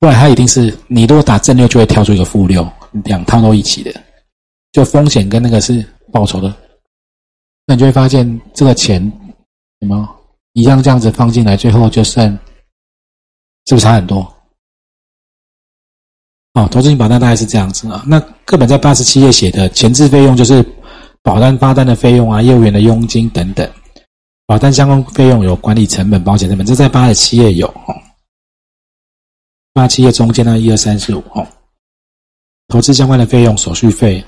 不然它一定是你如果打正六就会跳出一个负六，两套都一起的，就风险跟那个是报酬的，那你就会发现这个钱什么一样这样子放进来，最后就剩是不是差很多？哦，投资型保单大概是这样子啊。那课本在八十七页写的前置费用就是保单发单的费用啊，业务员的佣金等等。保单相关费用有管理成本、保险成本，这在八十七页有。那企业中间那一二三四五哦。投资相关的费用、手续费，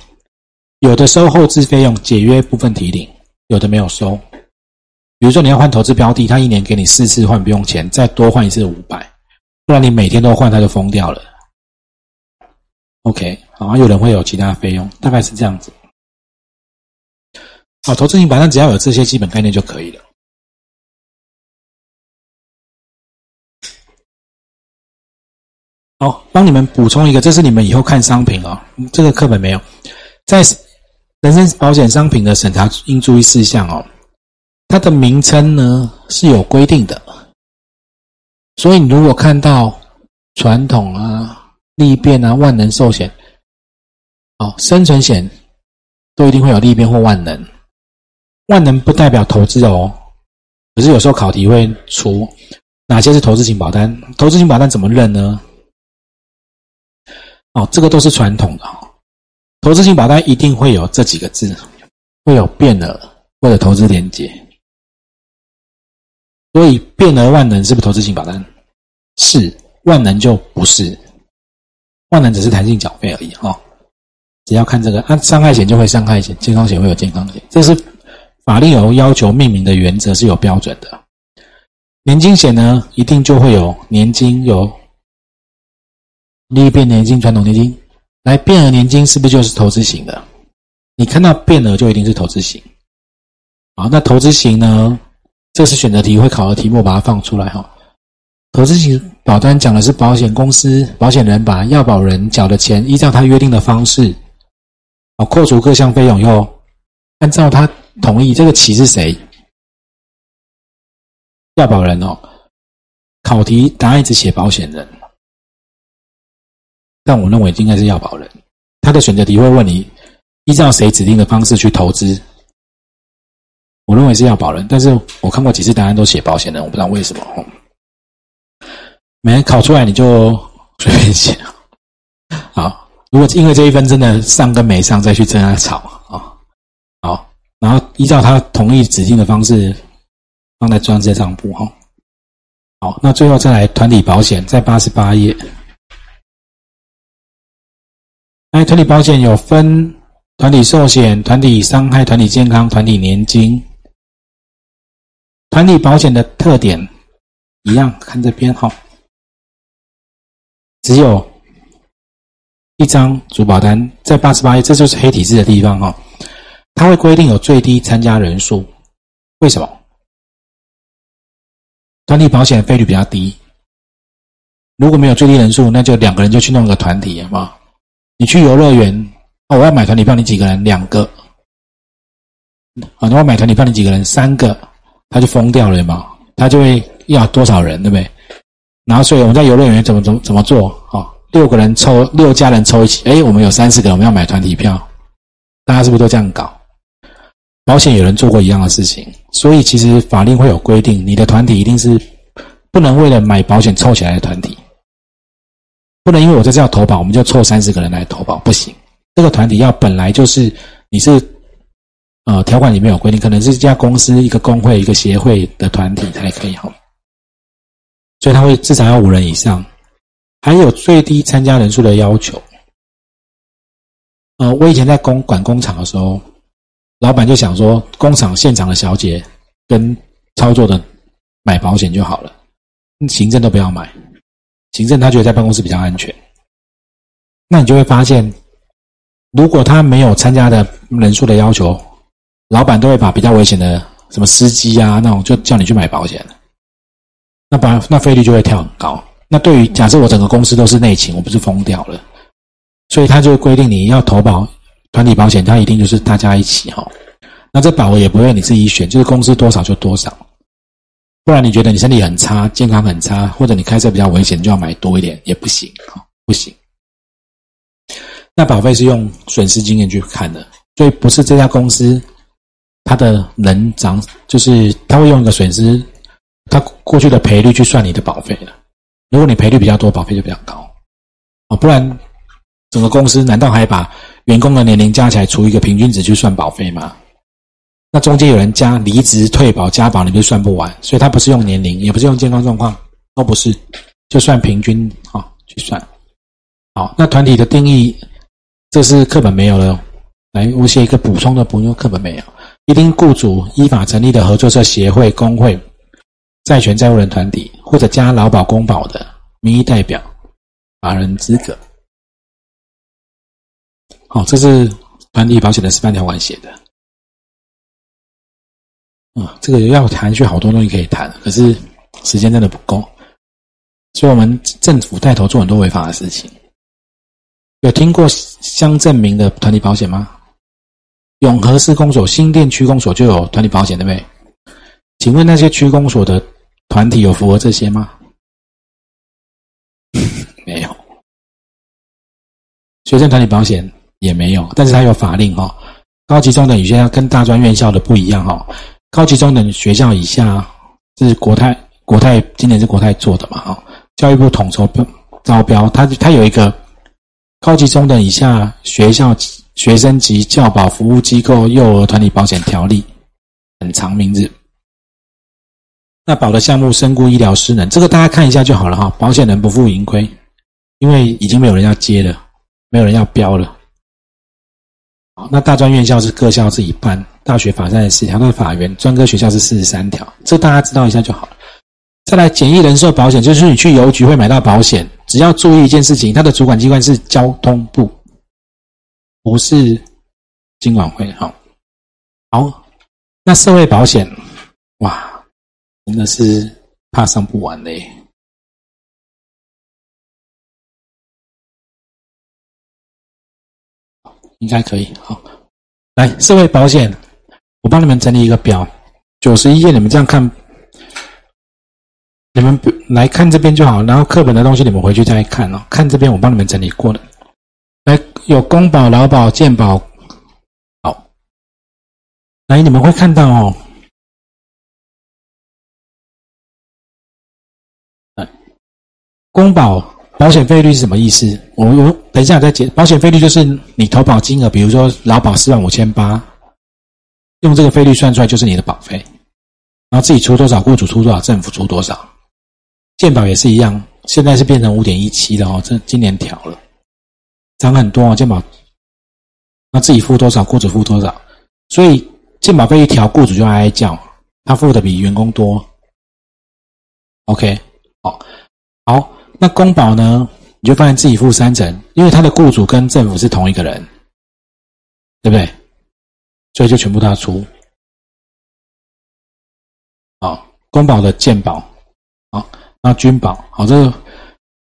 有的收后置费用，解约部分提领，有的没有收。比如说你要换投资标的，他一年给你四次换不用钱，再多换一次五百，不然你每天都换，他就疯掉了。OK，好，有人会有其他费用，大概是这样子。好，投资型保单只要有这些基本概念就可以了。好，帮你们补充一个，这是你们以后看商品哦，这个课本没有，在人身保险商品的审查应注意事项哦，它的名称呢是有规定的，所以你如果看到传统啊、利变啊、万能寿险，哦，生存险都一定会有利变或万能，万能不代表投资哦，可是有时候考题会出哪些是投资型保单，投资型保单怎么认呢？哦，这个都是传统的哈。投资型保单一定会有这几个字，会有变额或者投资连接。所以变额万能是不是投资型保单？是，万能就不是。万能只是弹性缴费而已哈。只要看这个，按伤害险就会伤害险，健康险会有健康险，这是法令有要求命名的原则是有标准的。年金险呢，一定就会有年金有。利益变年金、传统年金，来变额年金是不是就是投资型的？你看到变额就一定是投资型。好，那投资型呢？这是选择题会考的题目，把它放出来哈。投资型保单讲的是保险公司、保险人把要保人缴的钱，依照他约定的方式，哦，扣除各项费用以后，按照他同意，这个起是谁？要保人哦。考题答案只写保险人。但我认为应该是要保人，他的选择题会问你依照谁指定的方式去投资。我认为是要保人，但是我看过几次答案都写保险人，我不知道为什么。没考出来你就随便写。好，如果因为这一分真的上跟没上，再去跟他吵啊。好，然后依照他同意指定的方式放在专业账簿哈。好，那最后再来团体保险，在八十八页。哎，团体保险有分团体寿险、团体伤害、团体健康、团体年金。团体保险的特点一样，看这编号，只有一张主保单，在八十八页，这就是黑体字的地方哈。它会规定有最低参加人数，为什么？团体保险费率比较低，如果没有最低人数，那就两个人就去弄个团体，好不好？你去游乐园，哦，我要买团体票，你几个人？两个。啊，那我买团体票，你几个人？三个，他就疯掉了嘛？他就会要多少人，对不对？然后，所以我们在游乐园怎么怎么怎么做？哦，六个人抽，六家人抽一起。哎，我们有三十个，我们要买团体票，大家是不是都这样搞？保险有人做过一样的事情，所以其实法令会有规定，你的团体一定是不能为了买保险凑起来的团体。不能因为我在这要投保，我们就凑三十个人来投保，不行。这个团体要本来就是你是，呃，条款里面有规定，可能是一家公司、一个工会、一个协会的团体才可以哈。所以他会至少要五人以上，还有最低参加人数的要求。呃，我以前在工管工厂的时候，老板就想说，工厂现场的小姐跟操作的买保险就好了，行政都不要买。行政他觉得在办公室比较安全，那你就会发现，如果他没有参加的人数的要求，老板都会把比较危险的什么司机啊那种就叫你去买保险，那把那费率就会跳很高。那对于假设我整个公司都是内勤，我不是疯掉了，所以他就规定你要投保团体保险，他一定就是大家一起哈。那这保额也不会你自己选，就是公司多少就多少。不然你觉得你身体很差，健康很差，或者你开车比较危险，就要买多一点也不行啊，不行。那保费是用损失经验去看的，所以不是这家公司它的人长，就是他会用一个损失，他过去的赔率去算你的保费的。如果你赔率比较多，保费就比较高啊，不然整个公司难道还把员工的年龄加起来除一个平均值去算保费吗？那中间有人加离职、退保、加保，你就算不完。所以他不是用年龄，也不是用健康状况，都不是，就算平均啊去算。好，那团体的定义。这是课本没有了，来，我写一个补充的，不用课本没有。一定雇主依法成立的合作社、协会、工会、债权债务人团体，或者加劳保、公保的民意代表、法人资格。好，这是团体保险的示范条款写的。啊，这个要谈，去好多东西可以谈，可是时间真的不够，所以我们政府带头做很多违法的事情。有听过乡镇民的团体保险吗？永和市公所、新店区公所就有团体保险，对不对？请问那些区公所的团体有符合这些吗？没有。学生团体保险也没有，但是它有法令哈。高级中等学校跟大专院校的不一样哈。高级中等学校以下是国泰，国泰今年是国泰做的嘛哈？教育部统筹标招标，它它有一个。高级中等以下学校学生及教保服务机构幼儿团体保险条例，很长名字。那保的项目身故医疗失能，这个大家看一下就好了哈。保险人不负盈亏，因为已经没有人要接了，没有人要标了。那大专院校是各校自己办，大学法三十四条，那法院专科学校是四十三条，这大家知道一下就好了。再来，简易人寿保险就是你去邮局会买到保险，只要注意一件事情，它的主管机关是交通部，不是金管会。好，好，那社会保险，哇，真的是怕上不完嘞，应该可以。好，来社会保险，我帮你们整理一个表，九十一页，你们这样看。你们来看这边就好，然后课本的东西你们回去再看哦。看这边我帮你们整理过了，来有公保、劳保、健保，好，来你们会看到哦。来，公保保险费率是什么意思？我我等一下再解。保险费率就是你投保金额，比如说劳保四万五千八，用这个费率算出来就是你的保费，然后自己出多少，雇主出多少，政府出多少。健保也是一样，现在是变成五点一七的哦，这今年调了，涨很多哦。健保，那自己付多少，雇主付多少，所以健保费一调，雇主就哀叫，他付的比员工多。OK，好，好，那公保呢，你就发现自己付三成，因为他的雇主跟政府是同一个人，对不对？所以就全部他出。好，公保的健保，好。那军保好，这个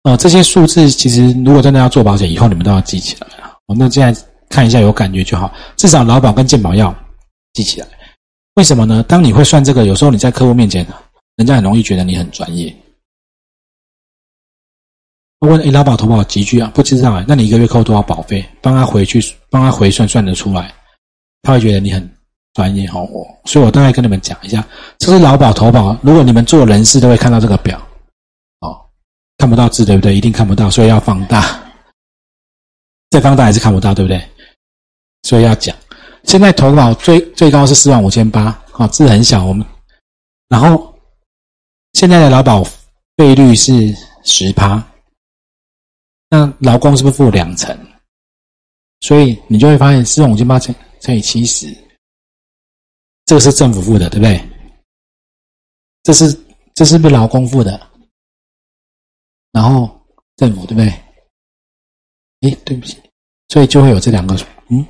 呃这些数字其实如果真的要做保险，以后你们都要记起来啊。那现在看一下有感觉就好，至少劳保跟健保要记起来。为什么呢？当你会算这个，有时候你在客户面前，人家很容易觉得你很专业。问诶，劳保投保集聚啊？不知道啊，那你一个月扣多少保费？帮他回去，帮他回算算得出来，他会觉得你很专业哦。所以我大概跟你们讲一下，这是劳保投保。如果你们做人事，都会看到这个表。哦看不到字对不对？一定看不到，所以要放大。再放大还是看不到，对不对？所以要讲。现在投保最最高是四万五千八，好字很小。我们然后现在的劳保费率是十趴，那劳工是不是付两成？所以你就会发现四万五千八乘乘以七十，这个是政府付的，对不对？这是这是不是劳工付的？然后政府对不对？哎，对不起，所以就会有这两个。嗯，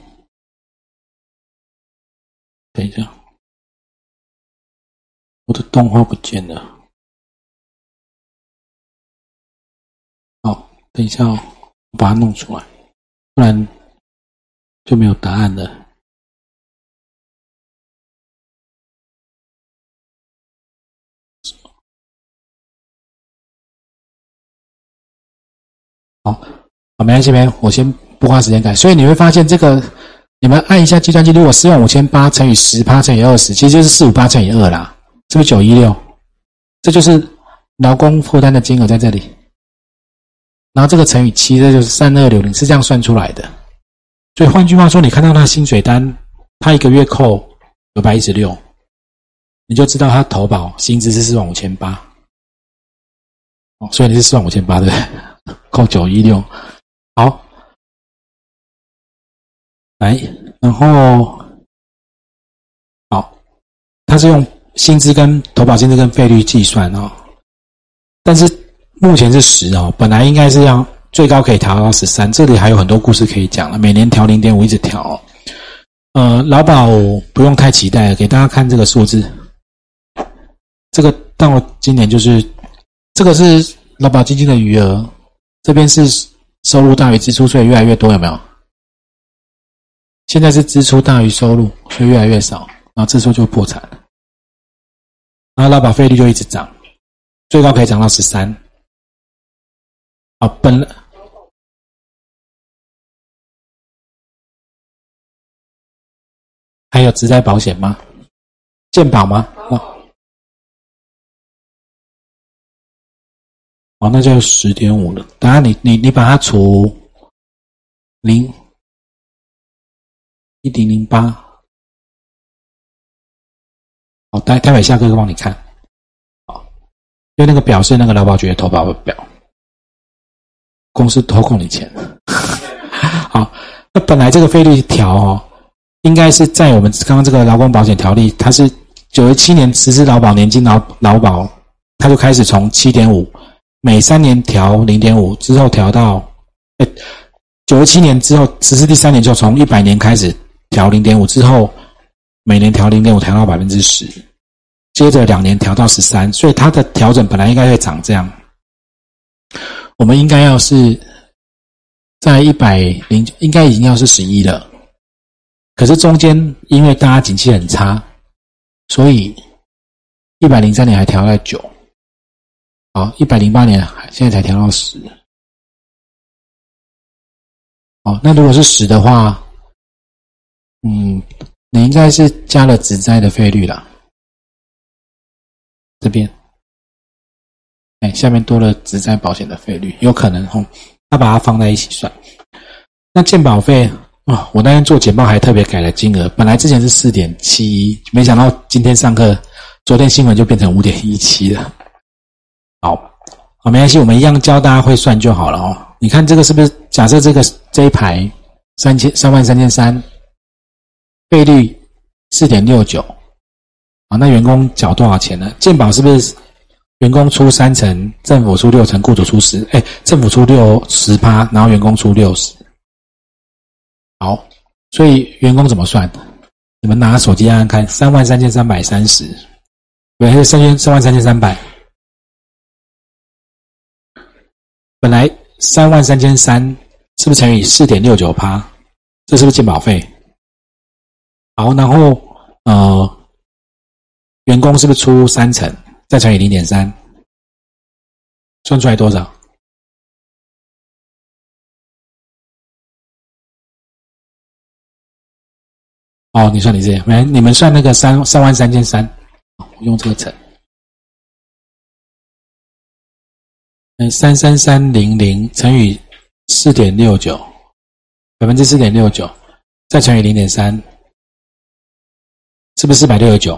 等一下，我的动画不见了。等一下哦我把它弄出来不然就没有答案了。好没关系没我先不花时间改所以你会发现这个你们按一下计算机如果四万五千八乘以十八乘以二十其实就是四五八乘以二啦这个九一六？这就是劳工负担的金额在这里。然后这个乘以七，这就是三二六零，是这样算出来的。所以换句话说，你看到他薪水单，他一个月扣九百一十六，你就知道他投保薪资是四万五千八。哦，所以你是四万五千八对不对？扣九一六，好，来，然后好，他是用薪资跟投保薪资跟费率计算哦，但是目前是十哦，本来应该是要。最高可以调到十三，这里还有很多故事可以讲了。每年调零点五，一直调。呃，劳保不用太期待，给大家看这个数字。这个到今年就是这个是劳保基金的余额，这边是收入大于支出，所以越来越多，有没有？现在是支出大于收入，所以越来越少，然后支出就破产了。然后劳保费率就一直涨，最高可以涨到十三。啊，本来。还有职灾保险吗？健保吗？哦，哦，那就十点五了。等下你你你把它除零一点零八，好，待待会下课帮你看。好，因为那个表是那个劳保局的投保表，公司投控你钱。好，那本来这个费率调哦。应该是在我们刚刚这个劳工保险条例，它是九十七年实施劳保年金劳劳保，它就开始从七点五每三年调零点五，之后调到，九十七年之后实施第三年就从一百年开始调零点五，之后每年调零点五，调到百分之十，接着两年调到十三，所以它的调整本来应该会长这样，我们应该要是在一百零，应该已经要是十一了。可是中间因为大家景气很差，所以一百零三年还调到九，好，一百零八年现在才调到十，哦，那如果是十的话，嗯，你应该是加了职灾的费率了，这边，哎，下面多了职灾保险的费率，有可能哦，他把它放在一起算，那健保费。啊，我那天做简报还特别改了金额，本来之前是四点七一，没想到今天上课，昨天新闻就变成五点一七了。好，好，没关系，我们一样教大家会算就好了哦。你看这个是不是？假设这个这一排三千三万三千三，费率四点六九，啊，那员工缴多少钱呢？健保是不是员工出三成，政府出六成，雇主出十？哎，政府出六十趴，然后员工出六十。好，所以员工怎么算？你们拿手机按按看，三万三千三百三十，对，还是三千三万三千三百？本来三万三千三，是不是乘以四点六九趴？这是不是健保费？好，然后呃，员工是不是出三成，再乘以零点三，算出来多少？哦，你算你这样，来，你们算那个三三万三千三，我用这个乘，嗯，三三三零零乘以四点六九，百分之四点六九，再乘以零点三，是不是四百六十九？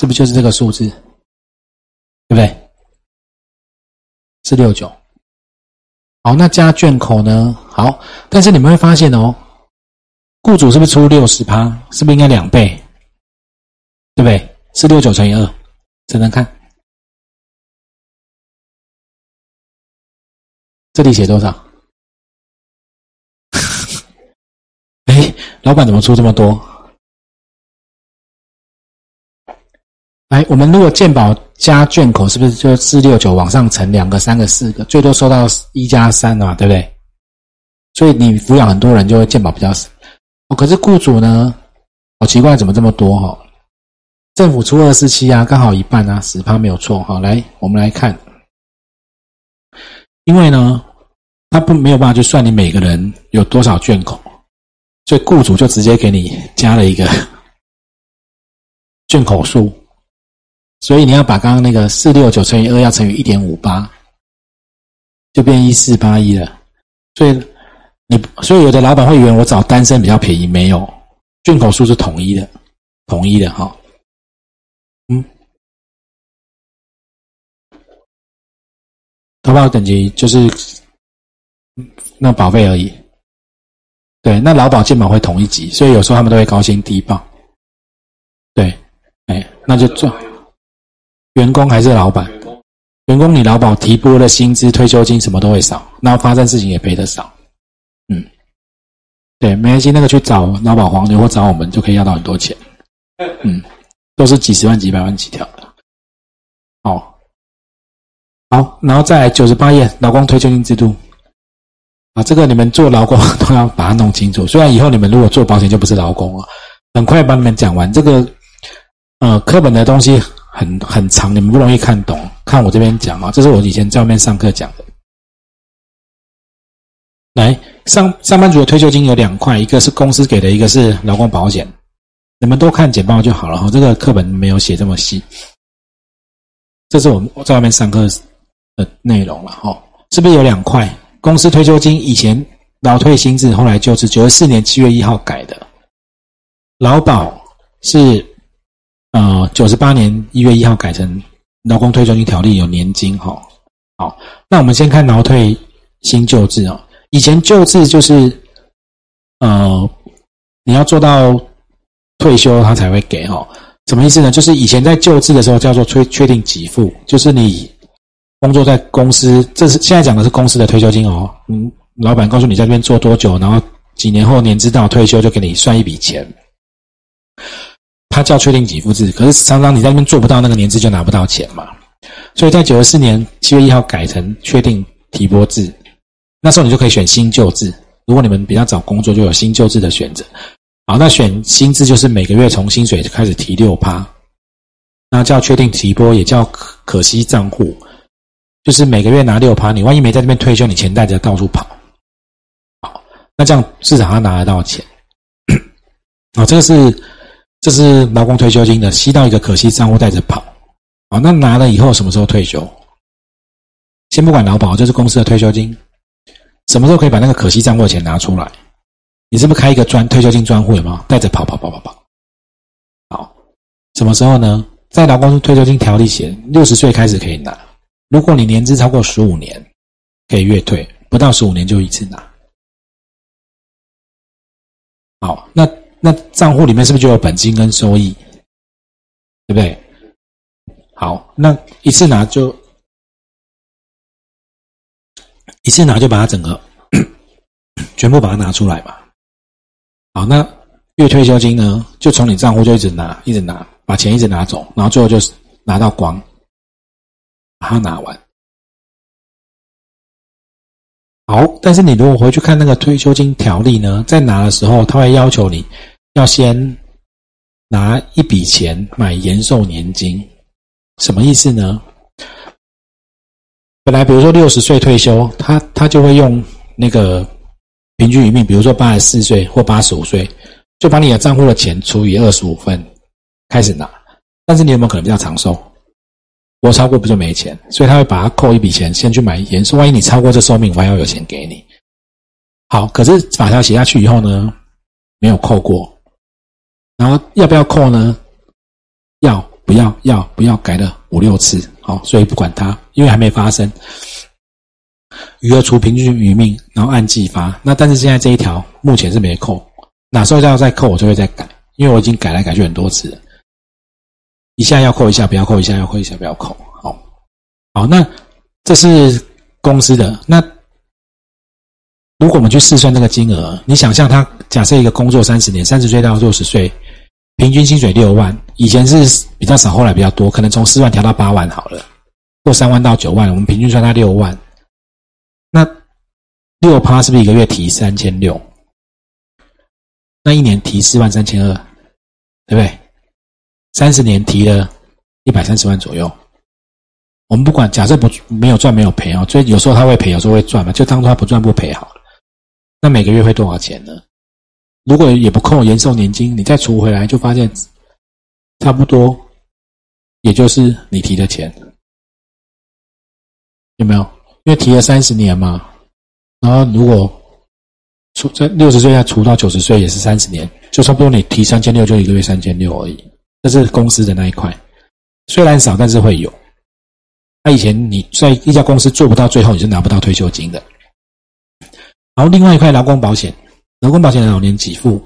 是不是就是这个数字？对不对？四六九。好，那加卷口呢？好，但是你们会发现哦。雇主是不是出六十趴？是不是应该两倍？对不对？四六九乘以二，怎能看？这里写多少？哎，老板怎么出这么多？来，我们如果鉴宝加卷口，是不是就四六九往上乘两个、三个、四个，最多收到一加三啊？对不对？所以你抚养很多人，就会健保比较少。哦，可是雇主呢？好奇怪，怎么这么多哈？政府出二四七啊，刚好一半啊，十趴没有错哈。来，我们来看，因为呢，他不没有办法去算你每个人有多少卷口，所以雇主就直接给你加了一个卷口数，所以你要把刚刚那个四六九乘以二要乘以一点五八，就变一四八一了。所以你所以有的老板会以为我找单身比较便宜，没有进口数是统一的，统一的哈。嗯。投保等级就是那保费而已，对，那劳保健保会同一级，所以有时候他们都会高薪低报。对，哎，那就赚。员工还是老板？员工你劳保提拨的薪资、退休金什么都会少，然后发生事情也赔的少。嗯，对，没关系，那个去找劳保黄牛或找我们就可以要到很多钱。嗯，都是几十万、几百万起跳的。好。好，然后再来九十八页，劳工退休金制度啊，这个你们做劳工都要把它弄清楚。虽然以后你们如果做保险就不是劳工了，很快帮你们讲完。这个呃，课本的东西很很长，你们不容易看懂。看我这边讲啊，这是我以前在外面上课讲的。来，上上班族的退休金有两块，一个是公司给的，一个是劳工保险。你们都看简报就好了哈，这个课本没有写这么细。这是我们在外面上课。的内容了哈，是不是有两块？公司退休金以前劳退薪资，后来就是九十四年七月一号改的。劳保是呃九十八年一月一号改成劳工退休金条例有年金哈。好，那我们先看劳退新旧制啊。以前旧制就是呃你要做到退休他才会给哈。什么意思呢？就是以前在旧制的时候叫做确确定给付，就是你。工作在公司，这是现在讲的是公司的退休金哦。嗯，老板告诉你在这边做多久，然后几年后年资到退休就给你算一笔钱。它叫确定给付制，可是常常你在那边做不到那个年资就拿不到钱嘛。所以在九十四年七月一号改成确定提拨制，那时候你就可以选新旧制。如果你们比较早工作，就有新旧制的选择。好，那选新制就是每个月从薪水开始提六趴，那叫确定提拨，也叫可可息账户。就是每个月拿六趴，你万一没在这边退休，你钱带着到处跑，好，那这样至少他拿得到钱。好，这个是这是劳工退休金的，吸到一个可惜账户带着跑。啊，那拿了以后什么时候退休？先不管劳保，就是公司的退休金，什么时候可以把那个可惜账户的钱拿出来？你是不是开一个专退休金专户？有吗？带着跑跑跑跑跑。好，什么时候呢？在劳工退休金条例写，六十岁开始可以拿。如果你年资超过十五年，可以月退；不到十五年就一次拿。好，那那账户里面是不是就有本金跟收益？对不对？好，那一次拿就一次拿就把它整个 全部把它拿出来嘛。好，那月退休金呢，就从你账户就一直拿，一直拿，把钱一直拿走，然后最后就拿到光。把它拿完，好。但是你如果回去看那个退休金条例呢，在拿的时候，他会要求你要先拿一笔钱买延寿年金，什么意思呢？本来比如说六十岁退休，他他就会用那个平均余命，比如说八十四岁或八十五岁，就把你的账户的钱除以二十五份开始拿。但是你有没有可能比较长寿？我超过不就没钱，所以他会把它扣一笔钱，先去买延寿。万一你超过这寿命，我还要有钱给你。好，可是法条写下去以后呢，没有扣过。然后要不要扣呢？要不要？要不要？改了五六次，好，所以不管它，因为还没发生。余额除平均余命，然后按计发。那但是现在这一条目前是没扣，哪时候要再扣，我就会再改，因为我已经改来改去很多次。一下要扣一下，不要扣一下，要扣一下，不要扣。好，好，那这是公司的。那如果我们去试算这个金额，你想象他假设一个工作三十年，三十岁到六十岁，平均薪水六万，以前是比较少，后来比较多，可能从四万调到八万好了，或三万到九万，我们平均算他六万。那六趴是不是一个月提三千六？那一年提四万三千二，对不对？三十年提了一百三十万左右，我们不管，假设不没有赚没有赔啊，所以有时候他会赔，有时候会赚嘛，就当他不赚不赔好了。那每个月会多少钱呢？如果也不扣延寿年金，你再除回来就发现差不多，也就是你提的钱，有没有？因为提了三十年嘛，然后如果除在六十岁再除到九十岁也是三十年，就差不多你提三千六就一个月三千六而已。这是公司的那一块，虽然少，但是会有。那以前你在一家公司做不到最后，你是拿不到退休金的。然后另外一块劳工保险，劳工保险的老年给付，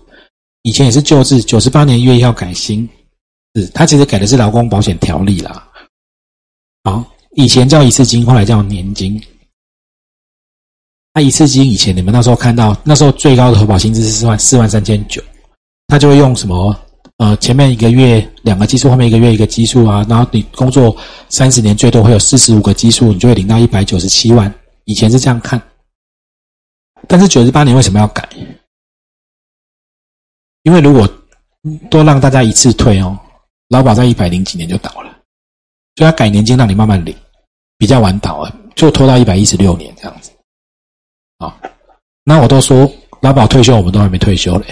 以前也是旧制，九十八年一月一号改新，是它其实改的是劳工保险条例啦。好，以前叫一次金，后来叫年金。那一次金以前你们那时候看到，那时候最高的投保薪资是四万四万三千九，他就会用什么？呃，前面一个月两个基数，后面一个月一个基数啊，然后你工作三十年最多会有四十五个基数，你就会领到一百九十七万。以前是这样看，但是九十八年为什么要改？因为如果多让大家一次退哦，劳保在一百零几年就倒了，所以他改年金让你慢慢领，比较晚倒啊，就拖到一百一十六年这样子。啊，那我都说劳保退休，我们都还没退休嘞。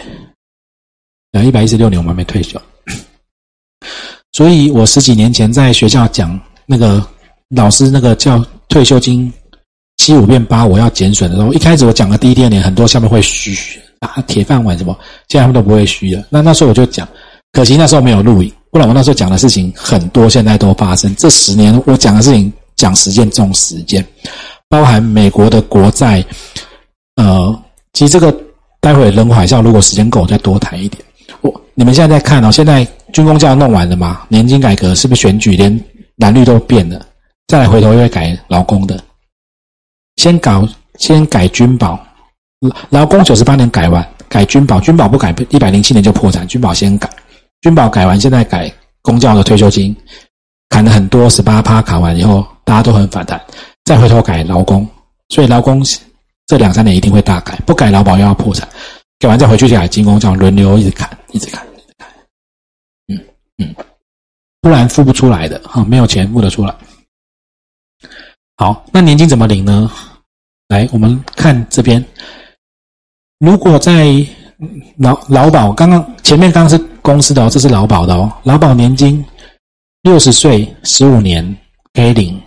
一百一十六年，我们还没退休，所以我十几年前在学校讲那个老师那个叫退休金七五变八，我要减损的时候，一开始我讲的第一、第二年，很多下面会嘘啊，铁饭碗什么，现在他们都不会虚了。那那时候我就讲，可惜那时候没有录影，不然我那时候讲的事情很多，现在都发生。这十年我讲的事情，讲实践重实践，包含美国的国债，呃，其实这个待会人海啸，如果时间够，我再多谈一点。我你们现在在看哦，现在军工教弄完了嘛？年金改革是不是选举连蓝绿都变了？再来回头又会改劳工的，先搞先改军保，劳劳工九十八年改完，改军保，军保不改，一百零七年就破产。军保先改，军保改完，现在改公教的退休金，砍了很多，十八趴砍完以后，大家都很反弹。再回头改劳工，所以劳工这两三年一定会大改，不改劳保又要破产。改完再回去改军工教，轮流一直砍。一直砍，一直砍，嗯嗯，不然付不出来的哈，没有钱付得出来。好，那年金怎么领呢？来，我们看这边，如果在劳劳保，刚刚前面刚刚是公司的哦，这是劳保的哦，劳保年金六十岁十五年可以领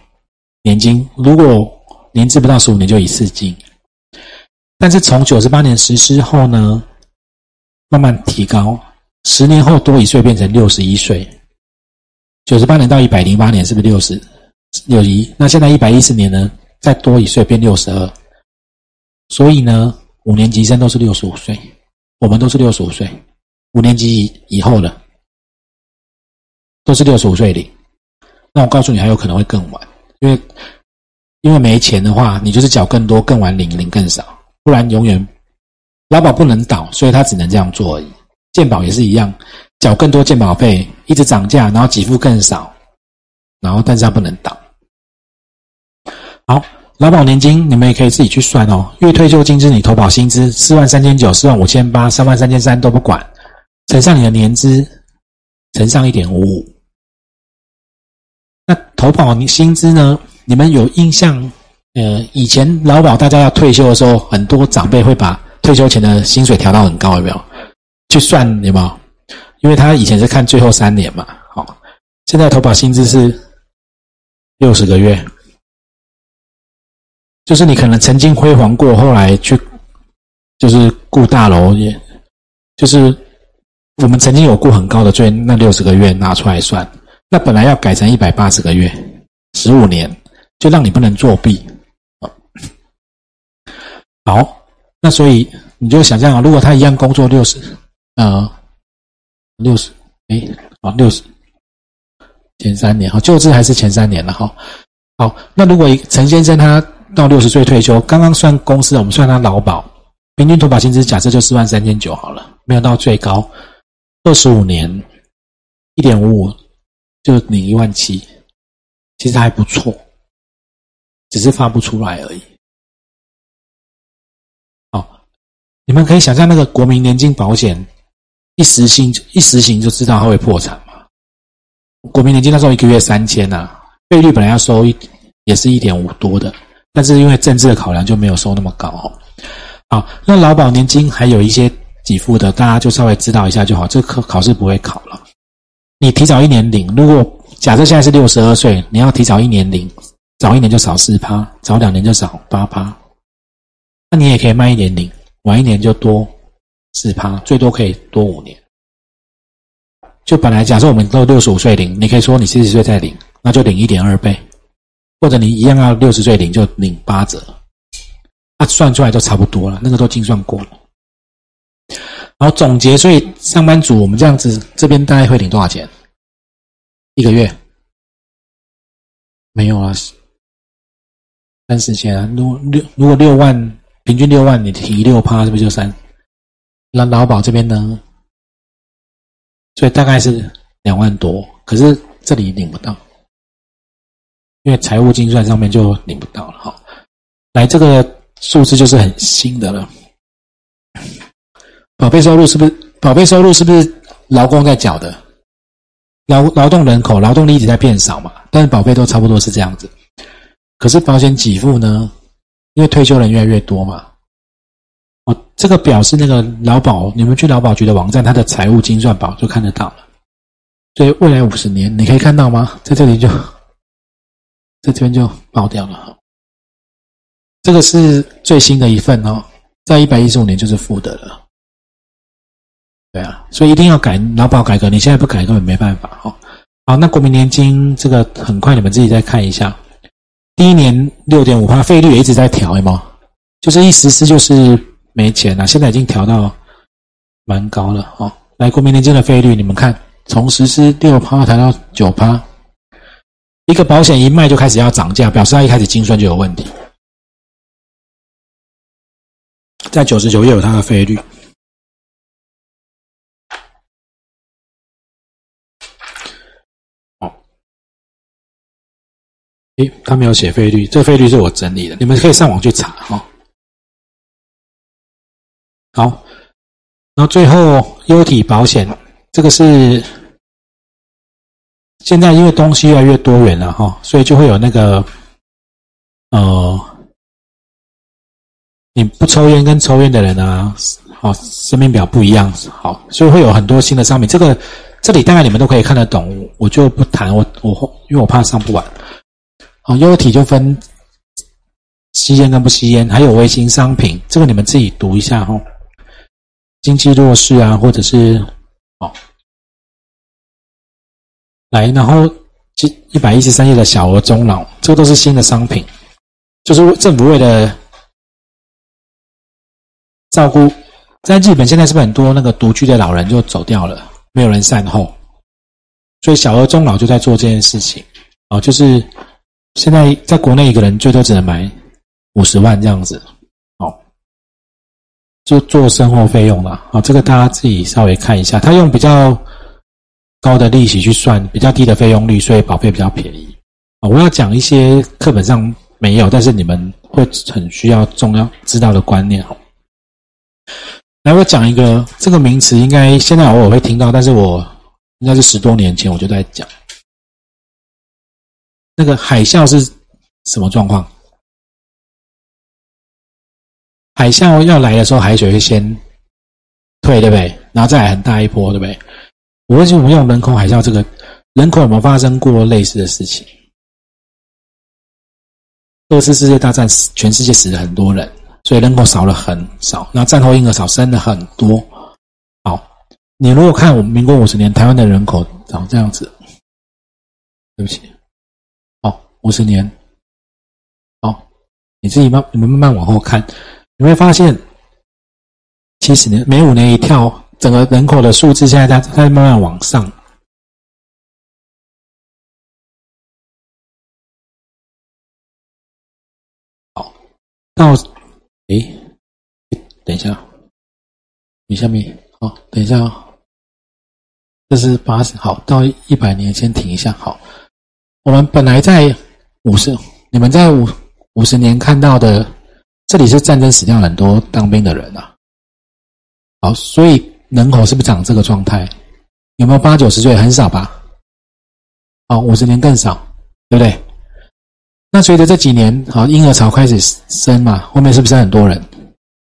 年金，如果年资不到十五年就一次性，但是从九十八年实施后呢？慢慢提高，十年后多一岁变成六十一岁。九十八年到一百零八年是不是六十六一？那现在一百一十年呢？再多一岁变六十二。所以呢，五年级生都是六十五岁，我们都是六十五岁。五年级以以后的都是六十五岁领。那我告诉你，还有可能会更晚，因为因为没钱的话，你就是缴更多，更晚领领更少，不然永远。劳保不能倒，所以他只能这样做而已。健保也是一样，缴更多健保费，一直涨价，然后给付更少，然后但是他不能倒。好，劳保年金你们也可以自己去算哦。月退休金是你投保薪资四万三千九、四万五千八、三万三千三都不管，乘上你的年资，乘上一点五五。那投保你薪资呢？你们有印象？呃，以前劳保大家要退休的时候，很多长辈会把退休前的薪水调到很高，有没有？去算有没有？因为他以前是看最后三年嘛，好，现在投保薪资是六十个月，就是你可能曾经辉煌过，后来去就是雇大楼，也就是我们曾经有过很高的罪，那六十个月拿出来算，那本来要改成一百八十个月，十五年就让你不能作弊，好。那所以你就想象啊，如果他一样工作六十，呃，六十，哎，好六十，前三年哈，就职还是前三年了哈。好，那如果陈先生他到六十岁退休，刚刚算公司，我们算他劳保，平均投保薪资假设就四万三千九好了，没有到最高，二十五年，一点五五就领一万七，其实还不错，只是发不出来而已。哦你们可以想象那个国民年金保险一实行一实行就知道它会破产吗？国民年金那时候一个月三千呐，费率本来要收一也是一点五多的，但是因为政治的考量就没有收那么高。好，那劳保年金还有一些给付的，大家就稍微知道一下就好。这科考试不会考了。你提早一年领，如果假设现在是六十二岁，你要提早一年领，早一年就少四趴，早两年就少八趴。那你也可以慢一点领，晚一年就多四趴，最多可以多五年。就本来假设我们都六十五岁领，你可以说你四十岁再领，那就领一点二倍，或者你一样要六十岁领就领八折，那算出来就差不多了，那个都精算过了。然后总结，所以上班族我们这样子，这边大概会领多少钱？一个月没有啊，三十千啊。如果六如果六万，平均六万，你提六趴，是不是就三？那劳保这边呢？所以大概是两万多，可是这里领不到，因为财务精算上面就领不到了哈。来，这个数字就是很新的了。宝贝收入是不是？宝贝收入是不是劳工在缴的？劳劳动人口劳动力一直在变少嘛，但是宝贝都差不多是这样子。可是保险给付呢？因为退休人越来越多嘛。哦，这个表是那个劳保，你们去劳保局的网站，它的财务精算表就看得到了。所以未来五十年，你可以看到吗？在这里就这边就爆掉了哈。这个是最新的一份哦，在一百一十五年就是负的了。对啊，所以一定要改劳保改革，你现在不改根本没办法哈。好，那国民年金这个很快你们自己再看一下，第一年六点五趴，费率也一直在调，有吗？就是一实施就是没钱了，现在已经调到蛮高了哦。来，国民年金的费率，你们看，从实施六趴调到九趴，一个保险一卖就开始要涨价，表示它一开始精算就有问题，在九十九页有它的费率。哦诶，他没有写费率，这费率是我整理的，你们可以上网去查哈。好，然后最后优体保险，这个是现在因为东西越来越多元了哈，所以就会有那个呃，你不抽烟跟抽烟的人啊，好，生命表不一样，好，所以会有很多新的商品。这个这里大概你们都可以看得懂，我就不谈，我我因为我怕上不完。好，优体就分吸烟跟不吸烟，还有微型商品，这个你们自己读一下哈。经济弱势啊，或者是哦，来，然后一一百一十三页的小额终老，这个都是新的商品，就是政府为了照顾，在日本现在是不是很多那个独居的老人就走掉了，没有人善后，所以小额中老就在做这件事情哦，就是。现在在国内一个人最多只能买五十万这样子，哦，就做生活费用了啊。这个大家自己稍微看一下，他用比较高的利息去算比较低的费用率，所以保费比较便宜啊。我要讲一些课本上没有，但是你们会很需要重要知道的观念哦。来，我讲一个这个名词，应该现在偶尔会听到，但是我应该是十多年前我就在讲。那个海啸是什么状况？海啸要来的时候，海水会先退，对不对？然后再来很大一波，对不对？我为什么用人口海啸？这个人口有没有发生过类似的事情？二次世界大战，全世界死了很多人，所以人口少了很少。那战后婴儿少生了很多。好，你如果看我们民国五十年台湾的人口长这样子，对不起。好五十年，好，你自己慢，你们慢慢往后看，你会发现，七十年每五年一跳，整个人口的数字现在在在慢慢往上。好，到，诶，等一下，你下面，好，等一下啊，这是八十，好，到一百年先停一下，好，我们本来在。五十，你们在五五十年看到的，这里是战争死掉很多当兵的人啊。好，所以人口是不是长这个状态？有没有八九十岁？很少吧。哦，五十年更少。对不对？那随着这几年，好婴儿潮开始生嘛，后面是不是很多人？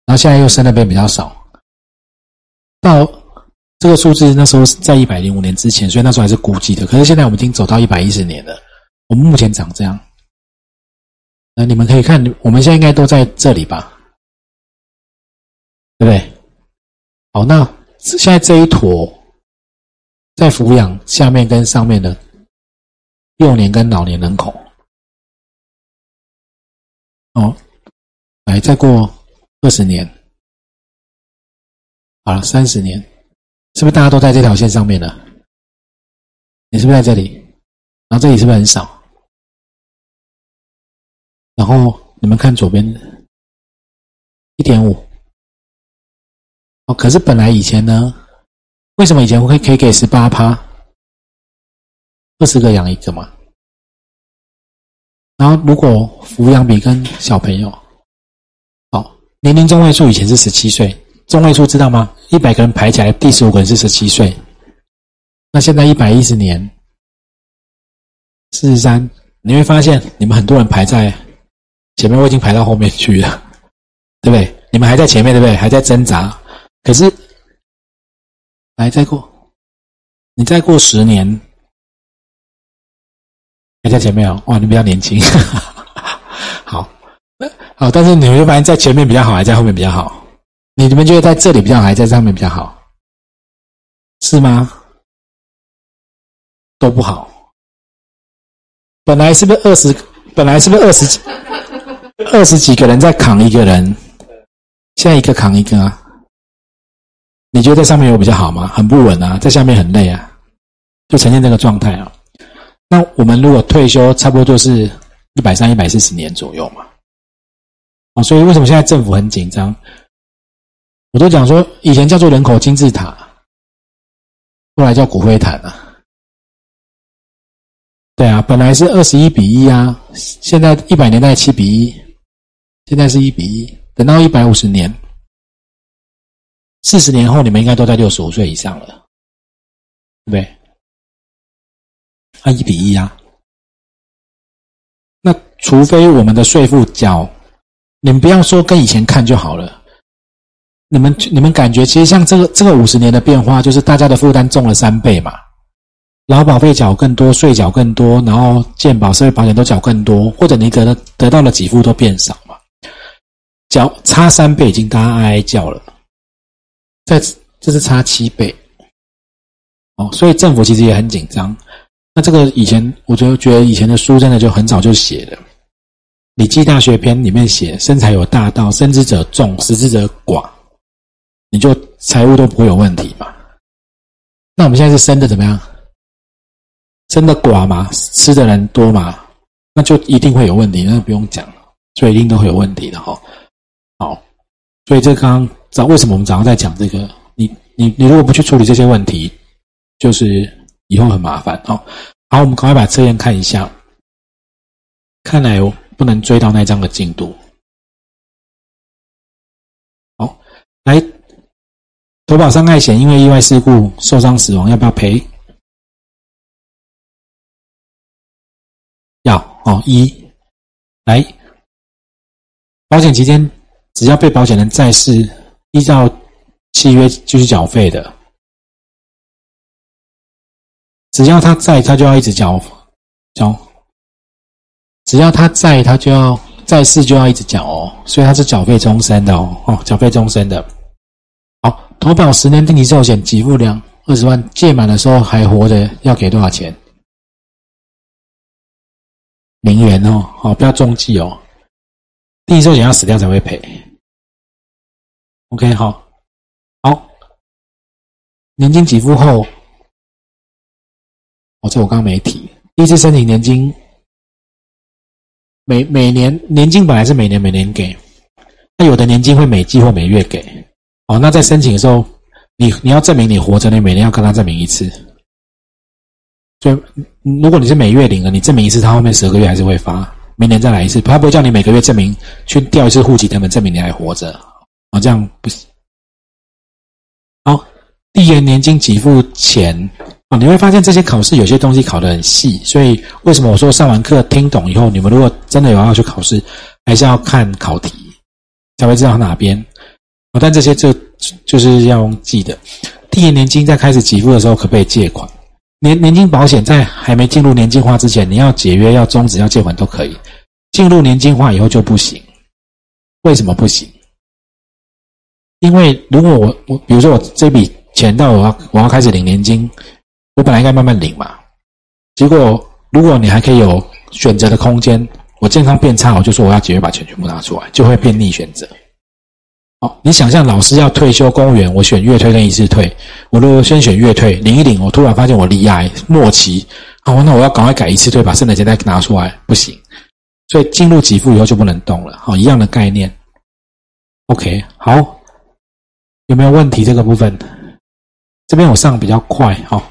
然后现在又生的变比较少，到这个数字那时候是在一百零五年之前，所以那时候还是估计的。可是现在我们已经走到一百一十年了，我们目前长这样。那你们可以看，我们现在应该都在这里吧？对不对？好，那现在这一坨在抚养下面跟上面的幼年跟老年人口，哦，来再过。二十年，好了，三十年，是不是大家都在这条线上面了？你是不是在这里？然后这里是不是很少？然后你们看左边，一点五。可是本来以前呢，为什么以前会可以给十八趴？二十个养一个嘛。然后如果抚养比跟小朋友。年龄中位数以前是十七岁，中位数知道吗？一百个人排起来，第十五个人是十七岁。那现在一百一十年，四十三，你会发现你们很多人排在前面，我已经排到后面去了，对不对？你们还在前面，对不对？还在挣扎。可是，来再过，你再过十年，还在前面哦。哇，你比较年轻，好。好，但是你会发现在前面比较好，还在后面比较好？你们觉得在这里比较好，还在上面比较好？是吗？都不好。本来是不是二十？本来是不是二十几？二十几个人在扛一个人，现在一个扛一个啊？你觉得在上面有比较好吗？很不稳啊，在下面很累啊，就呈现这个状态啊。那我们如果退休，差不多就是一百三、一百四十年左右嘛。啊，所以为什么现在政府很紧张？我都讲说，以前叫做人口金字塔，后来叫骨灰坛啊。对啊，本来是二十一比一啊，现在一百年代七比一，现在是一比一。等到一百五十年，四十年后，你们应该都在六十五岁以上了，对不对？按一比一啊。那除非我们的税负缴。你们不要说跟以前看就好了，你们你们感觉其实像这个这个五十年的变化，就是大家的负担重了三倍嘛，劳保费缴更多，税缴更多，然后健保、社会保险都缴更多，或者你得的得到的给付都变少嘛，缴差三倍已经大家哀叫了，在这是差七倍，哦，所以政府其实也很紧张。那这个以前我就觉得以前的书真的就很早就写了。《礼记大学篇》里面写：“生财有大道，生之者众，食之者寡。”你就财务都不会有问题嘛？那我们现在是生的怎么样？生的寡嘛，吃的人多嘛，那就一定会有问题，那不用讲了，所以一定都会有问题的哈。好，所以这刚刚知道为什么我们早上在讲这个？你你你如果不去处理这些问题，就是以后很麻烦哦。好，我们赶快把测验看一下，看来我。不能追到那张的进度。好，来，投保伤害险，因为意外事故受伤死亡，要不要赔？要哦。一，来，保险期间，只要被保险人在世，依照契约继续缴费的，只要他在，他就要一直缴缴。只要他在，他就要在世就要一直缴哦，所以他是缴费终身的哦，哦，缴费终身的。好，投保十年定期寿险，给付两二十万，届满的时候还活着，要给多少钱？零元哦，好，不要中计哦。定期寿险要死掉才会赔。OK，好，好，年金给付后，哦，这我刚刚没提，第一次申请年金。每每年年金本来是每年每年给，那有的年金会每季或每月给。哦，那在申请的时候，你你要证明你活着，你每年要跟他证明一次。所以，如果你是每月领的，你证明一次，他后面十二个月还是会发，明年再来一次，他不会叫你每个月证明去调一次户籍他们证明你还活着。啊，这样不行。好，第一年金给付前啊，你会发现这些考试有些东西考得很细，所以为什么我说上完课听懂以后，你们如果真的有要去考试，还是要看考题才会知道哪边。啊，但这些就就是要记的。第一年金在开始给付的时候，可不可以借款？年年金保险在还没进入年金化之前，你要解约、要终止、要借款都可以。进入年金化以后就不行。为什么不行？因为如果我我比如说我这笔钱到我要我要开始领年金。我本来应该慢慢领嘛，结果如果你还可以有选择的空间，我健康变差，我就说我要节约把钱全部拿出来，就会变逆选择。好，你想象老师要退休，公务员我选月退跟一次退，我如果先选月退领一领，我突然发现我离癌末期，好，那我要赶快改一次退，把剩的钱再拿出来，不行。所以进入给付以后就不能动了。好，一样的概念。OK，好，有没有问题这个部分？这边我上比较快，哈。